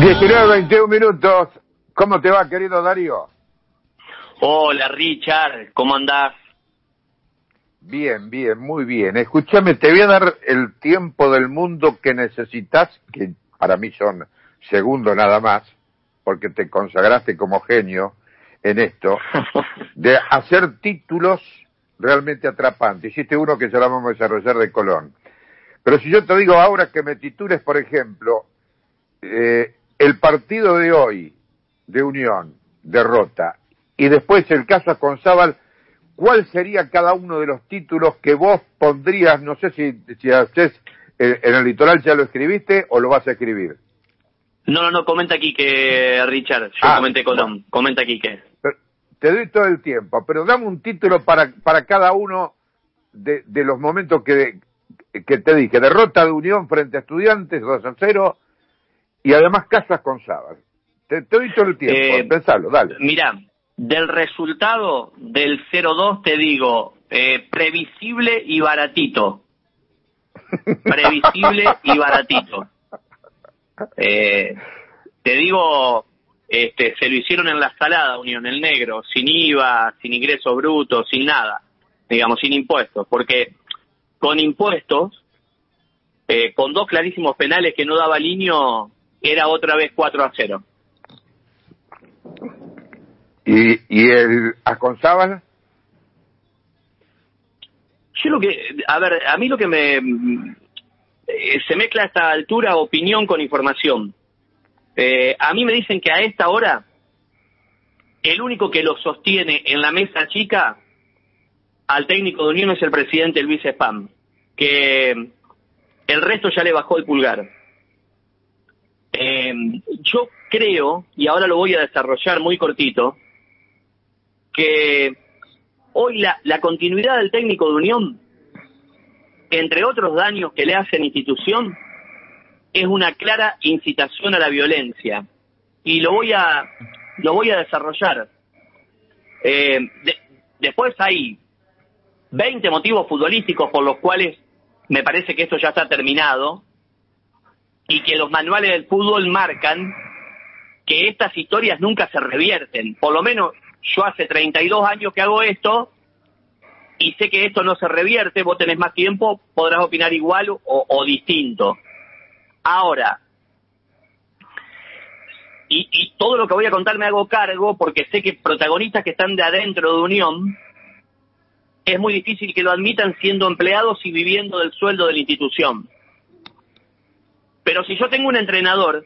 19, 21 minutos. ¿Cómo te va, querido Darío? Hola, Richard. ¿Cómo andás? Bien, bien, muy bien. Escúchame, te voy a dar el tiempo del mundo que necesitas, que para mí son segundos nada más, porque te consagraste como genio en esto, de hacer títulos realmente atrapantes. Hiciste uno que ya lo vamos a desarrollar de Colón. Pero si yo te digo ahora que me titules, por ejemplo, eh, el partido de hoy de Unión, derrota, y después el caso Conzábal, ¿cuál sería cada uno de los títulos que vos pondrías, no sé si, si haces, eh, en el litoral ya lo escribiste o lo vas a escribir? No, no, no, comenta aquí que Richard, yo Ah, comenté Colón, comenta aquí que. Te doy todo el tiempo, pero dame un título para, para cada uno de, de los momentos que, que te dije. Derrota de Unión frente a Estudiantes, 2 a 0, y además casas con Sábal. Te, te doy todo el tiempo, Eh, pensalo, dale. Mira, del resultado del 0-2 te digo, eh, previsible y baratito. Previsible y baratito. Eh, te digo, este, se lo hicieron en la salada, Unión, el negro, sin IVA, sin ingresos brutos, sin nada, digamos, sin impuestos, porque con impuestos, eh, con dos clarísimos penales que no daba Liño, era otra vez 4 a 0. ¿Y, y el Aconzábal? Yo lo que, a ver, a mí lo que me eh, se mezcla a esta altura opinión con información. Eh, a mí me dicen que a esta hora el único que lo sostiene en la mesa chica al técnico de Unión es el presidente Luis Spam, que el resto ya le bajó el pulgar. Eh, yo creo, y ahora lo voy a desarrollar muy cortito, que hoy la, continuidad del técnico de Unión, entre otros daños que le hace la institución, es una clara incitación a la violencia. Y lo voy a, lo voy a desarrollar. Eh, de- después hay 20 motivos futbolísticos por los cuales me parece que esto ya está terminado y que los manuales del fútbol marcan que estas historias nunca se revierten. Por lo menos yo hace 32 años que hago esto y sé que esto no se revierte, vos tenés más tiempo, podrás opinar igual o, distinto. Ahora, y, y todo lo que voy a contar me hago cargo porque sé que protagonistas que están de adentro de Unión es muy difícil que lo admitan siendo empleados y viviendo del sueldo de la institución. Pero si yo tengo un entrenador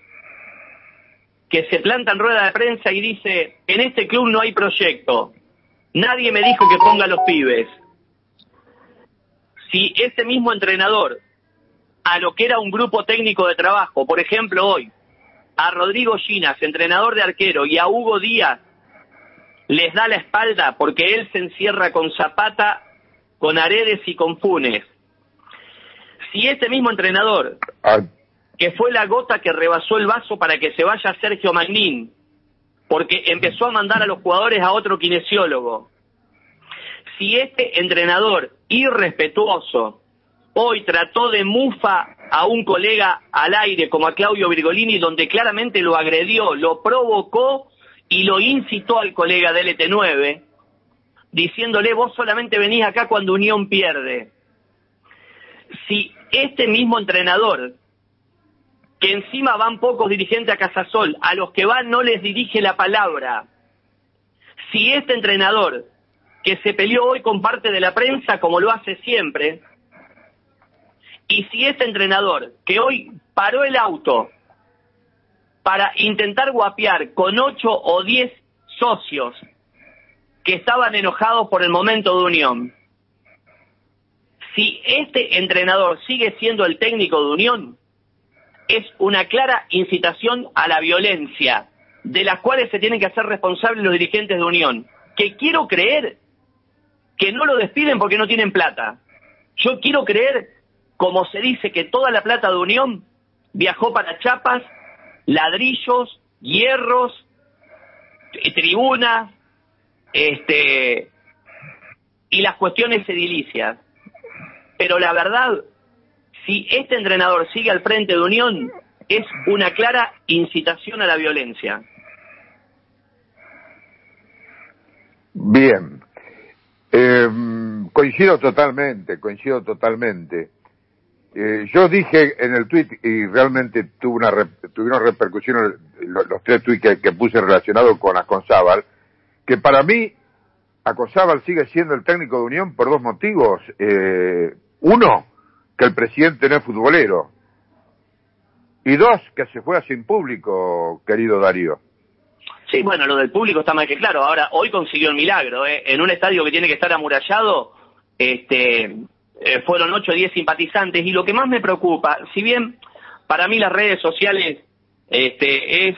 que se planta en rueda de prensa y dice, en este club no hay proyecto, nadie me dijo que ponga los pibes. Si ese mismo entrenador, a lo que era un grupo técnico de trabajo, por ejemplo hoy, a Rodrigo Ginas, entrenador de arquero, y a Hugo Díaz, les da la espalda porque él se encierra con Zapata, con Aredes y con Funes. Si este mismo entrenador Ah, que fue la gota que rebasó el vaso para que se vaya Sergio Magnín, porque empezó a mandar a los jugadores a otro kinesiólogo. Si este entrenador irrespetuoso hoy trató de mufa a un colega al aire como a Claudio Virgolini, donde claramente lo agredió, lo provocó y lo incitó al colega del LT9, diciéndole vos solamente venís acá cuando Unión pierde. Si este mismo entrenador que encima van pocos dirigentes a Casasol, a los que van no les dirige la palabra. Si este entrenador, que se peleó hoy con parte de la prensa como lo hace siempre, y si este entrenador, que hoy paró el auto para intentar guapear con ocho o diez socios que estaban enojados por el momento de unión, si este entrenador sigue siendo el técnico de unión, es una clara incitación a la violencia, de las cuales se tienen que hacer responsables los dirigentes de Unión, que quiero creer que no lo despiden porque no tienen plata. Yo quiero creer, como se dice, que toda la plata de Unión viajó para chapas, ladrillos, hierros, eh, tribunas, este, y las cuestiones edilicias. Pero la verdad, si este entrenador sigue al frente de Unión, es una clara incitación a la violencia. Bien. Eh, coincido totalmente, coincido totalmente. Eh, yo dije en el tweet y realmente tuvo una tuvieron repercusiones los, tres tweets que, puse relacionados con Aconzábal, que para mí Aconzábal sigue siendo el técnico de Unión por dos motivos. Eh, uno, que el presidente no es futbolero. Y dos, que se juega sin público, querido Darío. Sí, bueno, lo del público está más que claro. Ahora, hoy consiguió el milagro. ¿eh? En un estadio que tiene que estar amurallado, este, eh, fueron 8 o 10 simpatizantes. Y lo que más me preocupa, si bien para mí las redes sociales este, es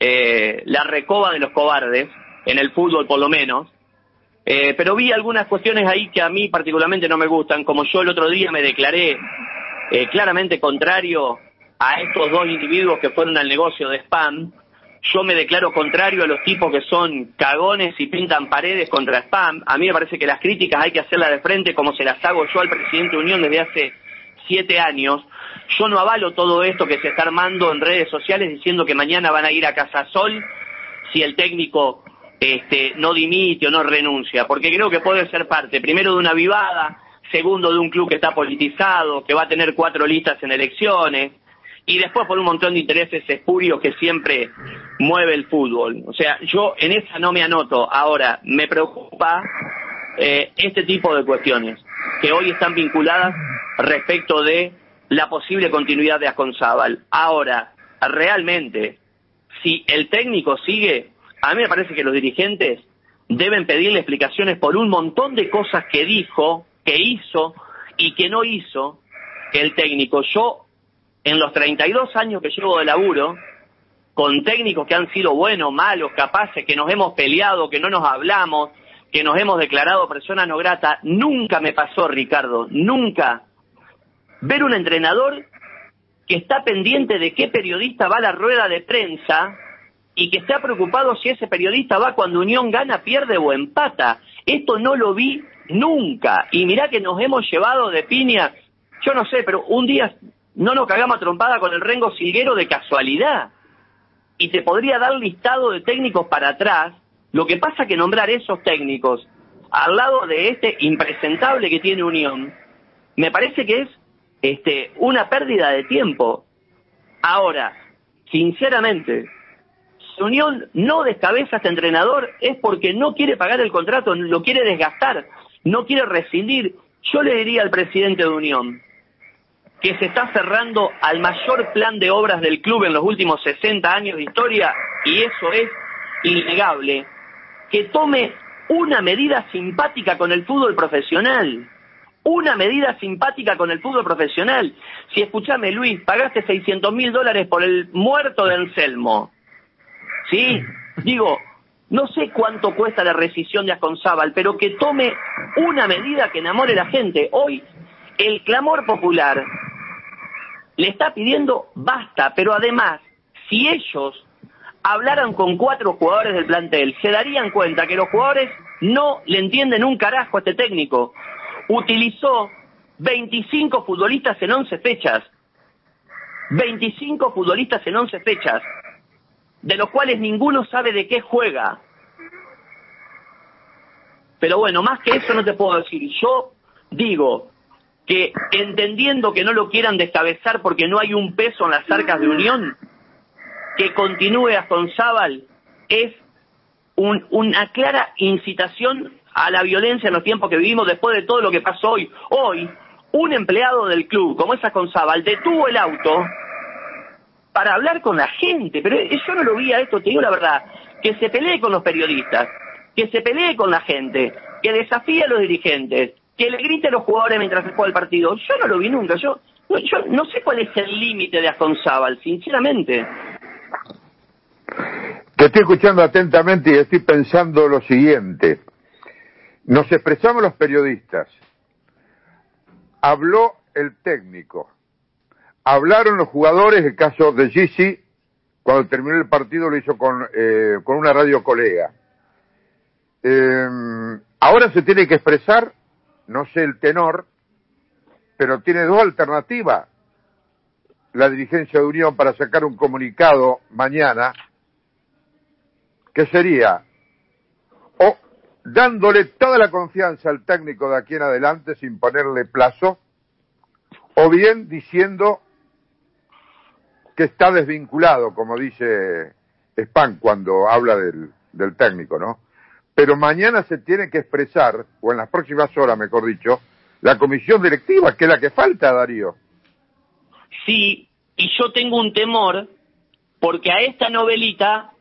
eh, la recoba de los cobardes, en el fútbol por lo menos, eh, pero vi algunas cuestiones ahí que a mí particularmente no me gustan, como yo el otro día me declaré eh, claramente contrario a estos dos individuos que fueron al negocio de spam, yo me declaro contrario a los tipos que son cagones y pintan paredes contra spam. A mí me parece que las críticas hay que hacerlas de frente como se las hago yo al presidente de Unión desde hace siete años. Yo no avalo todo esto que se está armando en redes sociales diciendo que mañana van a ir a Casasol si el técnico este, no dimite o no renuncia, porque creo que puede ser parte, primero, de una vivada, segundo, de un club que está politizado, que va a tener cuatro listas en elecciones, y después por un montón de intereses espurios que siempre mueve el fútbol. O sea, yo en esa no me anoto. Ahora, me preocupa eh, este tipo de cuestiones que hoy están vinculadas respecto de la posible continuidad de Asconzábal. Ahora, realmente, si el técnico sigue, a mí me parece que los dirigentes deben pedirle explicaciones por un montón de cosas que dijo, que hizo y que no hizo el técnico. Yo en los 32 años que llevo de laburo, con técnicos que han sido buenos, malos, capaces, que nos hemos peleado, que no nos hablamos, que nos hemos declarado personas no gratas, nunca me pasó, Ricardo, nunca, ver un entrenador que está pendiente de qué periodista va a la rueda de prensa y que está preocupado si ese periodista va cuando Unión gana, pierde o empata. Esto no lo vi nunca. Y mirá que nos hemos llevado de piña, yo no sé, pero un día no nos cagamos trompada con el Rengo Silguero de casualidad. Y te podría dar listado de técnicos para atrás. Lo que pasa que nombrar esos técnicos al lado de este impresentable que tiene Unión, me parece que es este, una pérdida de tiempo. Ahora, sinceramente, si Unión no descabeza a este entrenador es porque no quiere pagar el contrato, lo quiere desgastar, no quiere rescindir. Yo le diría al presidente de Unión, que se está cerrando al mayor plan de obras del club en los últimos 60 años de historia, y eso es innegable, que tome una medida simpática con el fútbol profesional. Una medida simpática con el fútbol profesional. Si escúchame, Luis, pagaste 600 mil dólares por el muerto de Anselmo. ¿Sí? Digo, no sé cuánto cuesta la rescisión de Asconzábal, pero que tome una medida que enamore a la gente. Hoy, el clamor popular le está pidiendo basta, pero además, si ellos hablaran con cuatro jugadores del plantel, se darían cuenta que los jugadores no le entienden un carajo a este técnico. Utilizó 25 futbolistas en 11 fechas. 25 futbolistas en 11 fechas, de los cuales ninguno sabe de qué juega. Pero bueno, más que eso no te puedo decir. Yo digo, que entendiendo que no lo quieran descabezar porque no hay un peso en las arcas de Unión, que continúe a Sonzábal es una clara incitación a la violencia en los tiempos que vivimos después de todo lo que pasó hoy. Hoy, un empleado del club, como es Sonzábal, detuvo el auto para hablar con la gente, pero yo no lo vi a esto, te digo la verdad, que se pelee con los periodistas, que se pelee con la gente, que desafíe a los dirigentes, que le grite a los jugadores mientras se juega el partido. Yo no lo vi nunca. Yo, yo no sé cuál es el límite de Asconzábal, sinceramente. Te estoy escuchando atentamente y estoy pensando lo siguiente. Nos expresamos los periodistas. Habló el técnico. Hablaron los jugadores, el caso de Gigi, cuando terminó el partido lo hizo con, eh, con una radio colega. Eh, ahora se tiene que expresar no sé el tenor, pero tiene dos alternativas. la dirigencia de Unión para sacar un comunicado mañana que sería o dándole toda la confianza al técnico de aquí en adelante sin ponerle plazo, o bien diciendo que está desvinculado, como dice Spam cuando habla del, del técnico, ¿no? Pero mañana se tiene que expresar, o en las próximas horas, mejor dicho, la comisión directiva, que es la que falta, Darío. Sí, y yo tengo un temor, porque a esta novelita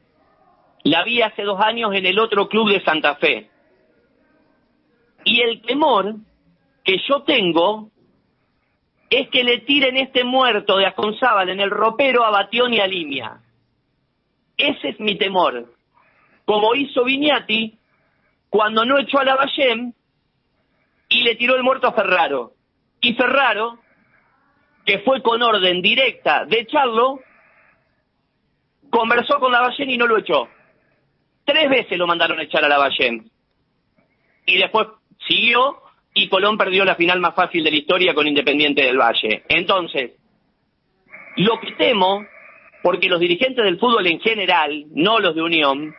la vi hace dos años en el otro club de Santa Fe. Y el temor que yo tengo es que le tiren este muerto de Asconzábal en el ropero a Batión y a Limia. Ese es mi temor. Como hizo Viñati cuando no echó a la Lavallén y le tiró el muerto a Ferraro. Y Ferraro, que fue con orden directa de echarlo, conversó con la Lavallén y no lo echó. Tres veces lo mandaron a echar a la Lavallén. Y después siguió y Colón perdió la final más fácil de la historia con Independiente del Valle. Entonces, lo que temo, porque los dirigentes del fútbol en general, no los de Unión,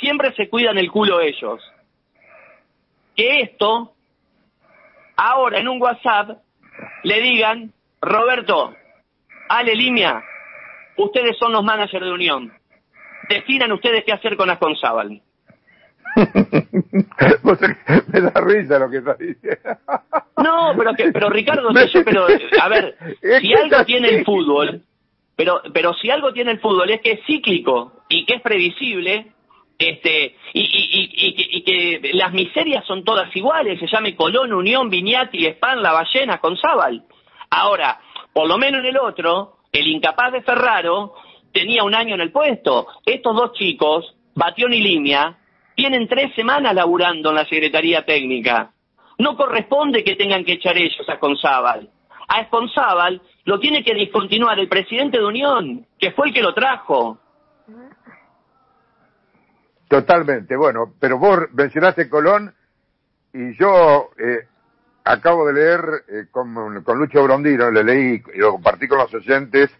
siempre se cuidan el culo ellos. Que esto, ahora en un WhatsApp, le digan, Roberto, Ale Limia, ustedes son los managers de Unión. Definan ustedes qué hacer con Asconzábal. me da risa lo que está diciendo. No, pero que, pero Ricardo, pero a ver, si algo tiene el fútbol, pero pero si algo tiene el fútbol es que es cíclico y que es previsible, este y, y, y, que las miserias son todas iguales, se llame Colón, Unión, Viñati, Span, La Ballena, con Conzábal. Ahora, por lo menos en el otro, el incapaz de Ferraro tenía un año en el puesto. Estos dos chicos, Batión y Limia, tienen tres semanas laburando en la Secretaría Técnica. No corresponde que tengan que echar ellos a Conzábal. A Esconzábal lo tiene que discontinuar el presidente de Unión, que fue el que lo trajo. Totalmente, bueno, pero vos mencionaste Colón y yo eh, acabo de leer eh, con, Lucho Brondino, le leí y lo compartí con los oyentes,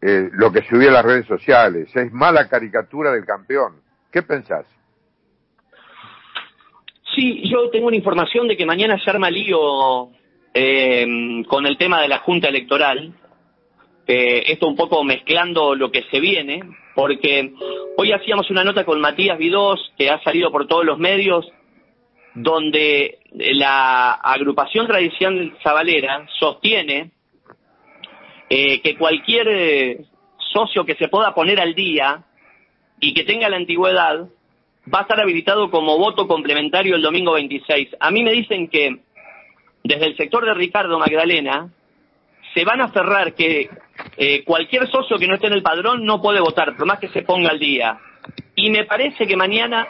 eh, lo que subió a las redes sociales. Es mala caricatura del campeón. ¿Qué pensás? Sí, yo tengo una información de que mañana se arma lío eh, con el tema de la Junta Electoral. Eh, esto un poco mezclando lo que se viene, porque hoy hacíamos una nota con Matías Vidós, que ha salido por todos los medios, donde la agrupación tradicional Zabalera sostiene eh, que cualquier socio que se pueda poner al día y que tenga la antigüedad va a estar habilitado como voto complementario el domingo 26. A mí me dicen que desde el sector de Ricardo Magdalena se van a aferrar que eh, cualquier socio que no esté en el padrón no puede votar, por más que se ponga al día. Y me parece que mañana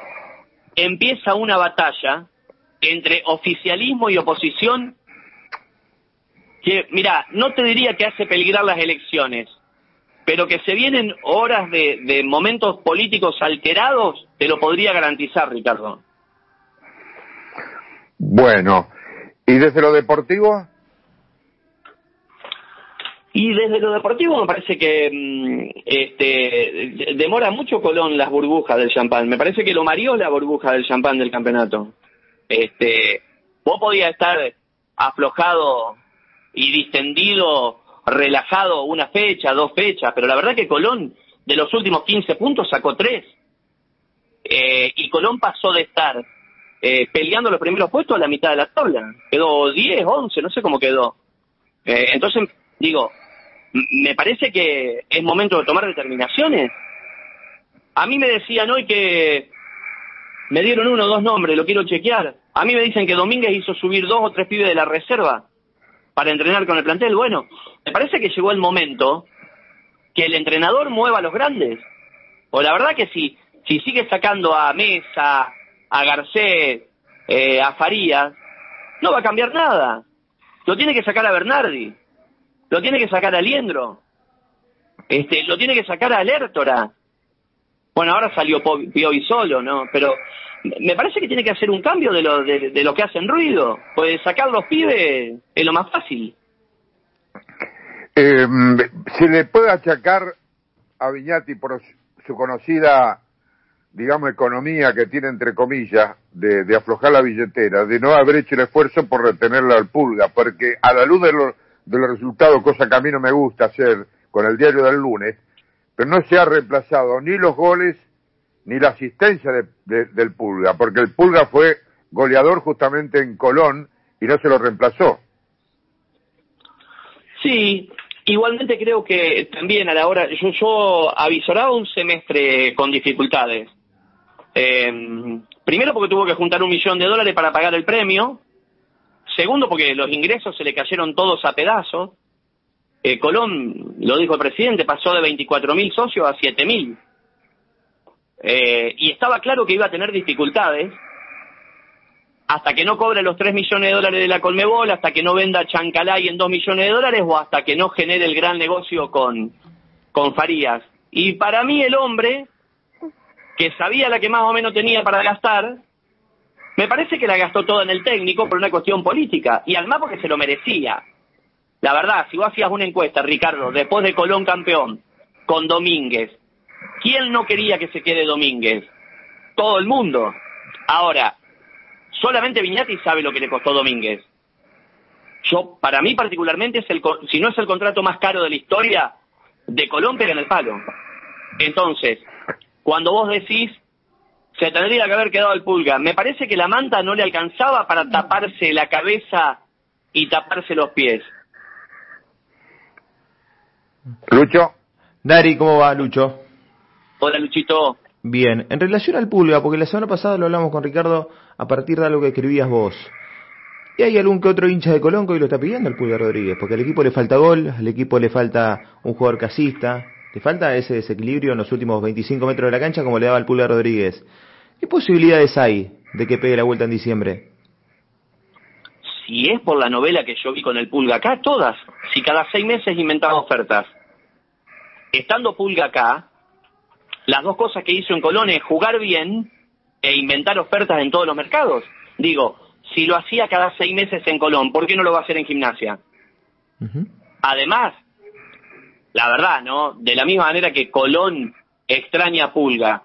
empieza una batalla entre oficialismo y oposición que, mira, no te diría que hace peligrar las elecciones, pero que se vienen horas de, momentos políticos alterados, te lo podría garantizar, Ricardo. Bueno, ¿y desde lo deportivo? Y desde lo deportivo me parece que mm, este, demora mucho Colón las burbujas del champán. Me parece que lo mareó la burbuja del champán del campeonato. Este, vos podías estar aflojado y distendido relajado una fecha, dos fechas, pero la verdad que Colón de los últimos 15 puntos sacó tres. Eh, y Colón pasó de estar eh, peleando los primeros puestos a la mitad de la tabla. Quedó 10, 11, no sé cómo quedó. Eh, entonces, digo, me parece que es momento de tomar determinaciones. A mí me decían hoy que me dieron uno o dos nombres, lo quiero chequear. A mí me dicen que Domínguez hizo subir dos o tres pibes de la reserva para entrenar con el plantel. Bueno, me parece que llegó el momento que el entrenador mueva a los grandes. O la verdad que si, si sigue sacando a Mesa, a Garcés, eh, a Farías, no va a cambiar nada. Lo tiene que sacar a Bernardi, lo tiene que sacar a Liendro, este, lo tiene que sacar a Lertora. Bueno, ahora salió Piovi solo, ¿no? Pero me parece que tiene que hacer un cambio de lo, de, lo que hacen ruido. Pues sacar los pibes es lo más fácil. Eh, se le puede achacar a Viñati por su conocida, digamos, economía que tiene entre comillas de, de, aflojar la billetera, de no haber hecho el esfuerzo por retenerla al pulga, porque a la luz de, lo, de los resultados, cosa que a mí no me gusta hacer con el diario del lunes, pero no se ha reemplazado ni los goles ni la asistencia de, de, del pulga, porque el pulga fue goleador justamente en Colón y no se lo reemplazó. Sí, igualmente creo que también a la hora, yo, yo avisoraba un semestre con dificultades. Eh, primero porque tuvo que juntar un millón de dólares para pagar el premio. Segundo porque los ingresos se le cayeron todos a pedazos. Eh, Colón, lo dijo el presidente, pasó de 24 mil socios a 7 mil. Eh, y estaba claro que iba a tener dificultades hasta que no cobre los 3 millones de dólares de la Colmebol, hasta que no venda Chancalay en 2 millones de dólares o hasta que no genere el gran negocio con, con Farías. Y para mí el hombre, que sabía la que más o menos tenía para gastar, me parece que la gastó toda en el técnico por una cuestión política, y además porque se lo merecía. La verdad, si vos hacías una encuesta, Ricardo, después de Colón campeón, con Domínguez, ¿quién no quería que se quede Domínguez? Todo el mundo. Ahora, solamente Viñati sabe lo que le costó Domínguez. Yo, para mí particularmente, es el, si no es el contrato más caro de la historia, de Colón pega en el palo. Entonces, cuando vos decís, se tendría que haber quedado el pulga, me parece que la manta no le alcanzaba para taparse la cabeza y taparse los pies. Lucho. Dari, ¿cómo va, Lucho? Hola, Luchito. Bien, en relación al pulga, porque la semana pasada lo hablamos con Ricardo a partir de algo que escribías vos. Y hay algún que otro hincha de Colón que hoy lo está pidiendo el Pulga Rodríguez, porque al equipo le falta gol, al equipo le falta un jugador casista, le falta ese desequilibrio en los últimos 25 metros de la cancha como le daba el Pulga Rodríguez. ¿Qué posibilidades hay de que pegue la vuelta en diciembre? Si es por la novela que yo vi con el Pulga acá, todas. Si cada seis meses inventaba ofertas. Estando Pulga acá, las dos cosas que hizo en Colón es jugar bien e inventar ofertas en todos los mercados. Digo, si lo hacía cada seis meses en Colón, ¿por qué no lo va a hacer en gimnasia? Además, la verdad, ¿no? De la misma manera que Colón extraña a Pulga,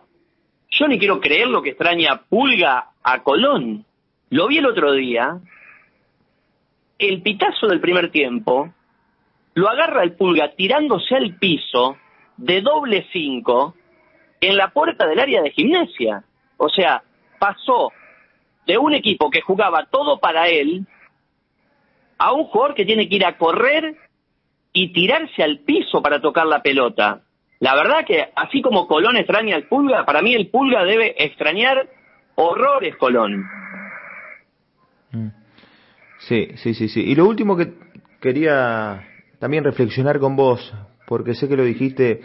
yo ni quiero creer lo que extraña Pulga a Colón. Lo vi el otro día, el pitazo del primer tiempo, lo agarra el Pulga tirándose al piso de doble cinco en la puerta del área de gimnasia. O sea, pasó de un equipo que jugaba todo para él a un jugador que tiene que ir a correr y tirarse al piso para tocar la pelota. La verdad que así como Colón extraña al Pulga, para mí el Pulga debe extrañar horrores Colón. Mm. Sí, sí, sí, sí. Y lo último que quería también reflexionar con vos, porque sé que lo dijiste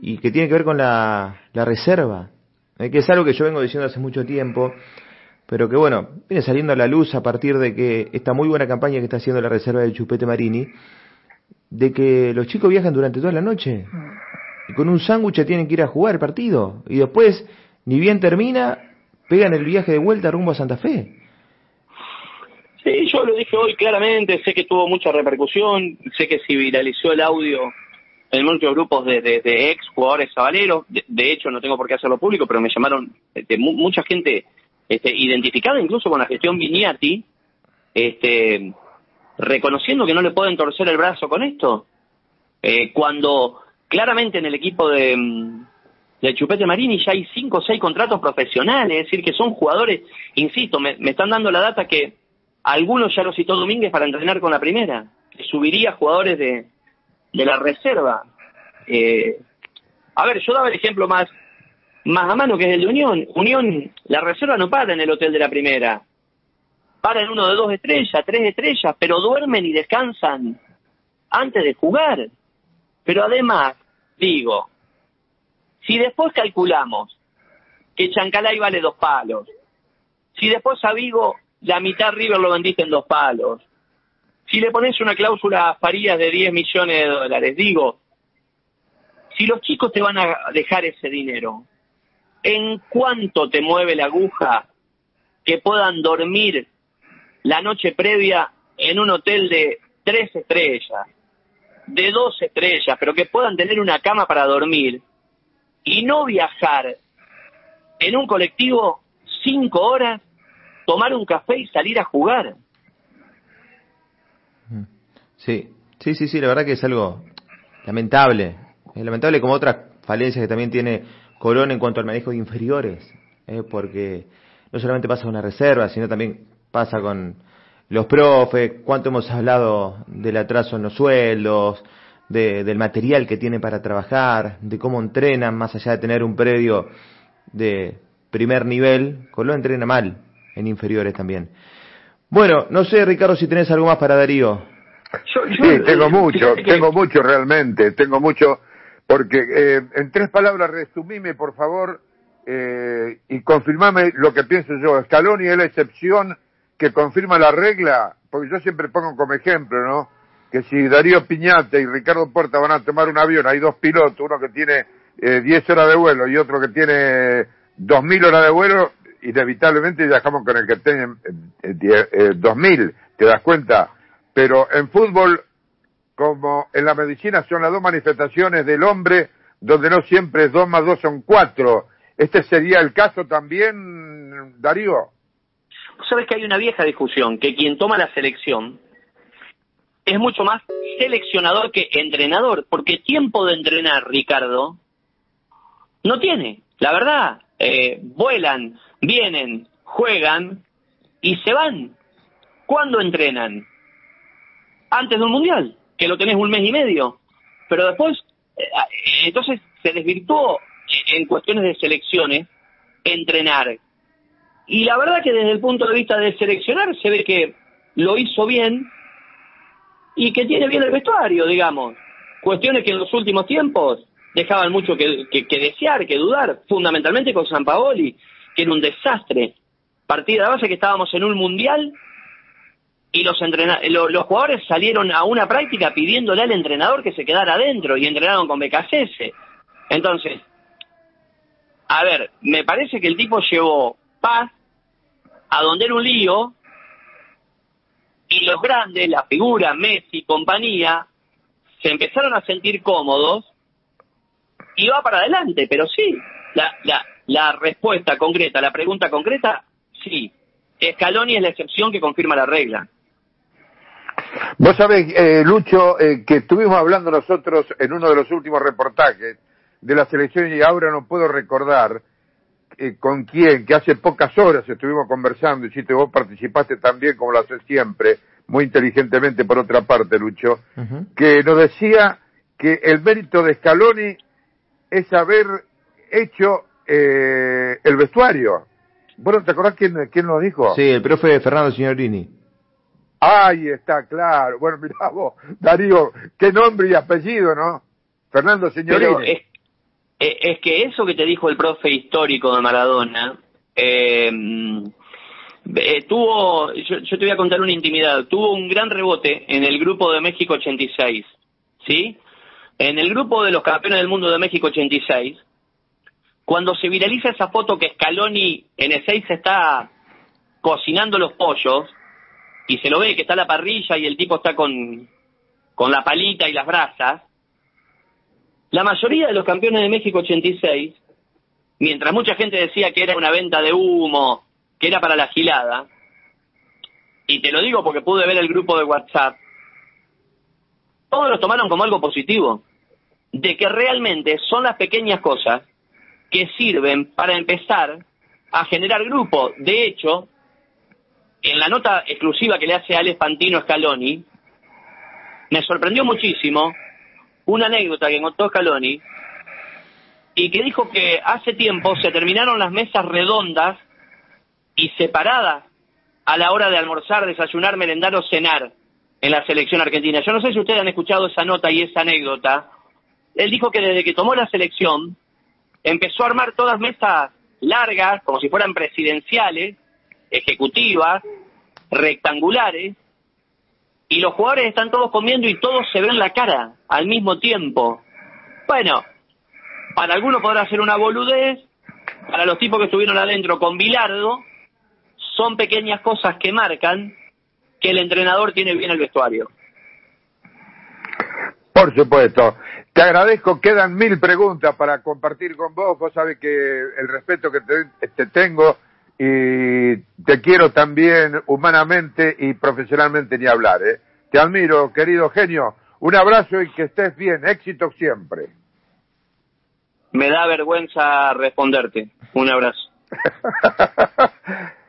y que tiene que ver con la, reserva, eh, que es algo que yo vengo diciendo hace mucho tiempo, pero que bueno, viene saliendo a la luz a partir de que esta muy buena campaña que está haciendo la reserva del Chupete Marini, de que los chicos viajan durante toda la noche y con un sándwich tienen que ir a jugar el partido y después, ni bien termina, pegan el viaje de vuelta rumbo a Santa Fe. Sí, yo lo dije hoy claramente, sé que tuvo mucha repercusión, sé que se viralizó el audio en muchos grupos de, de, ex jugadores sabaleros, de, de, hecho no tengo por qué hacerlo público, pero me llamaron este, mu mucha gente este, identificada incluso con la gestión Vignati, este, reconociendo que no le pueden torcer el brazo con esto, eh, cuando claramente en el equipo de, de Chupete Marini ya hay cinco o seis contratos profesionales, es decir, que son jugadores, insisto, me, me están dando la data que algunos ya lo citó Domínguez para entrenar con la primera, que subiría jugadores de, de la reserva. Eh, a ver, yo daba el ejemplo más, más a mano que es el de Unión. Unión, la reserva no para en el hotel de la primera. Para en uno de dos estrellas, tres estrellas, pero duermen y descansan antes de jugar. Pero además, digo, si después calculamos que Chancalay vale dos palos, si después a Vigo la mitad River lo vendiste en dos palos, si le pones una cláusula a Farías de 10 millones de dólares, digo, si los chicos te van a dejar ese dinero, ¿en cuánto te mueve la aguja que puedan dormir la noche previa en un hotel de tres estrellas? de dos estrellas, pero que puedan tener una cama para dormir y no viajar en un colectivo cinco horas, tomar un café y salir a jugar. Sí, sí, sí, sí, la verdad que es algo lamentable. Es lamentable como otras falencias que también tiene Colón en cuanto al manejo de inferiores, ¿eh? porque no solamente pasa con la reserva, sino también pasa con los profes, cuánto hemos hablado del atraso en los sueldos, de, del material que tiene para trabajar, de cómo entrenan, más allá de tener un predio de primer nivel, Colón entrena mal en inferiores también. Bueno, no sé, Ricardo, si tenés algo más para Darío. Sí, tengo mucho, tengo mucho realmente, tengo mucho, porque eh, en tres palabras resumime, por favor, eh, y confirmame lo que pienso yo. Scaloni es la excepción que confirma la regla, porque yo siempre pongo como ejemplo, ¿no? Que si Darío Piñate y Ricardo Puerta van a tomar un avión, hay dos pilotos, uno que tiene eh, 10 horas de vuelo y otro que tiene 2.000 horas de vuelo, inevitablemente viajamos con el que tiene eh, eh, 2.000, ¿te das cuenta? Pero en fútbol, como en la medicina, son las dos manifestaciones del hombre, donde no siempre es dos más dos son cuatro. ¿Este sería el caso también, Darío? sabes que hay una vieja discusión, que quien toma la selección es mucho más seleccionador que entrenador, porque tiempo de entrenar, Ricardo, no tiene. La verdad, eh, vuelan, vienen, juegan y se van. ¿Cuándo entrenan? Antes de un mundial, que lo tenés un mes y medio. Pero después, eh, entonces se desvirtuó en cuestiones de selecciones entrenar. Y la verdad que desde el punto de vista de seleccionar se ve que lo hizo bien y que tiene bien el vestuario, digamos. Cuestiones que en los últimos tiempos dejaban mucho que, desear, que dudar, fundamentalmente con San Paoli, que era un desastre. Partida base que estábamos en un mundial y los, los jugadores salieron a una práctica pidiéndole al entrenador que se quedara adentro y entrenaron con BKCS. Entonces, a ver, me parece que el tipo llevó paz a donde era un lío y los grandes, la figura, Messi, compañía, se empezaron a sentir cómodos y va para adelante, pero sí, la, la, la respuesta concreta, la pregunta concreta, sí, Scaloni es la excepción que confirma la regla. Vos sabés, eh, Lucho, eh, que estuvimos hablando nosotros en uno de los últimos reportajes de la selección y ahora no puedo recordar eh, con quién, que hace pocas horas estuvimos conversando y si te vos participaste también como lo haces siempre, muy inteligentemente por otra parte, Lucho, que nos decía que el mérito de Scaloni es haber hecho eh, el vestuario. Bueno, ¿te acordás quién, quién lo dijo? Sí, el profe Fernando Signorini. Ahí está, claro. Bueno, mira vos, Darío, qué nombre y apellido, ¿no? Fernando Signorini. Es que eso que te dijo el profe histórico de Maradona, eh, eh, tuvo, yo, te voy a contar una intimidad, tuvo un gran rebote en el grupo de México 86, ¿sí? En el grupo de los campeones del mundo de México 86, cuando se viraliza esa foto que Scaloni en el 6 está cocinando los pollos, y se lo ve que está la parrilla y el tipo está con, con la palita y las brasas, la mayoría de los campeones de México 86, mientras mucha gente decía que era una venta de humo, que era para la gilada, y te lo digo porque pude ver el grupo de WhatsApp, todos lo tomaron como algo positivo, de que realmente son las pequeñas cosas que sirven para empezar a generar grupo. De hecho, en la nota exclusiva que le hace Alex Pantino Scaloni, me sorprendió muchísimo una anécdota que contó Scaloni y que dijo que hace tiempo se terminaron las mesas redondas y separadas a la hora de almorzar, desayunar, merendar o cenar en la selección argentina. Yo no sé si ustedes han escuchado esa nota y esa anécdota. Él dijo que desde que tomó la selección empezó a armar todas mesas largas, como si fueran presidenciales, ejecutivas, rectangulares, y los jugadores están todos comiendo y todos se ven la cara al mismo tiempo. Bueno, para algunos podrá ser una boludez, para los tipos que estuvieron adentro con Bilardo, son pequeñas cosas que marcan que el entrenador tiene bien el vestuario. Por supuesto. Te agradezco. Quedan mil preguntas para compartir con vos. Vos sabés que el respeto que te, te tengo y te quiero también humanamente y profesionalmente ni hablar. ¿eh? Te admiro, querido genio. Un abrazo y que estés bien. Éxito siempre. Me da vergüenza responderte. Un abrazo.